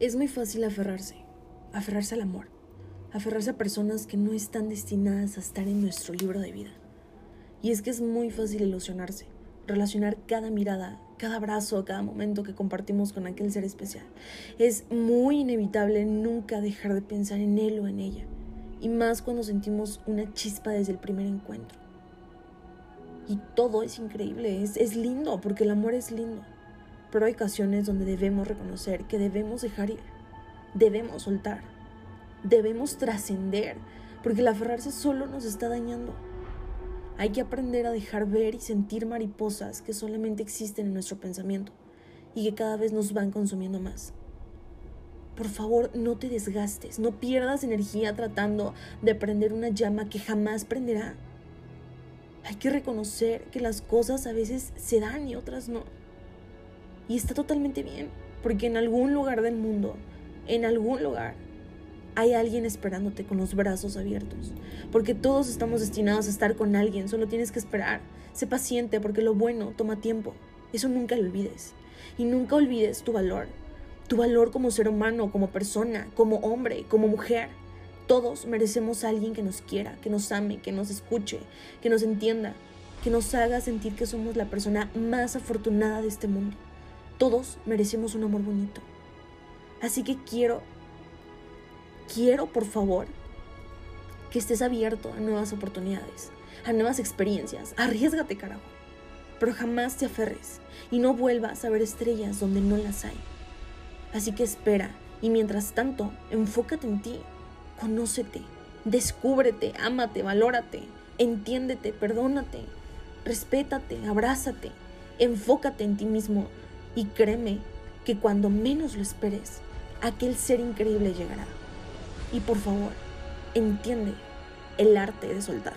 Es muy fácil aferrarse, aferrarse al amor, aferrarse a personas que no están destinadas a estar en nuestro libro de vida. Y es que es muy fácil ilusionarse, relacionar cada mirada, cada abrazo, cada momento que compartimos con aquel ser especial. Es muy inevitable nunca dejar de pensar en él o en ella, y más cuando sentimos una chispa desde el primer encuentro. Y todo es increíble, es, es lindo, porque el amor es lindo. Pero hay ocasiones donde debemos reconocer que debemos dejar ir, debemos soltar, debemos trascender, porque el aferrarse solo nos está dañando. Hay que aprender a dejar ver y sentir mariposas que solamente existen en nuestro pensamiento y que cada vez nos van consumiendo más. Por favor, no te desgastes, no pierdas energía tratando de prender una llama que jamás prenderá. Hay que reconocer que las cosas a veces se dan y otras no. Y está totalmente bien, porque en algún lugar del mundo, en algún lugar, hay alguien esperándote con los brazos abiertos. Porque todos estamos destinados a estar con alguien, solo tienes que esperar. Sé paciente, porque lo bueno toma tiempo. Eso nunca lo olvides. Y nunca olvides tu valor. Tu valor como ser humano, como persona, como hombre, como mujer. Todos merecemos a alguien que nos quiera, que nos ame, que nos escuche, que nos entienda, que nos haga sentir que somos la persona más afortunada de este mundo. Todos merecemos un amor bonito. Así que quiero, quiero por favor que estés abierto a nuevas oportunidades, a nuevas experiencias. Arriesgate, carajo. Pero jamás te aferres y no vuelvas a ver estrellas donde no las hay. Así que espera y mientras tanto, enfócate en ti, conócete, descúbrete, ámate, valórate, entiéndete, perdónate, respétate, abrázate, enfócate en ti mismo y créeme que cuando menos lo esperes, aquel ser increíble llegará. Y por favor, entiende el arte de soltar.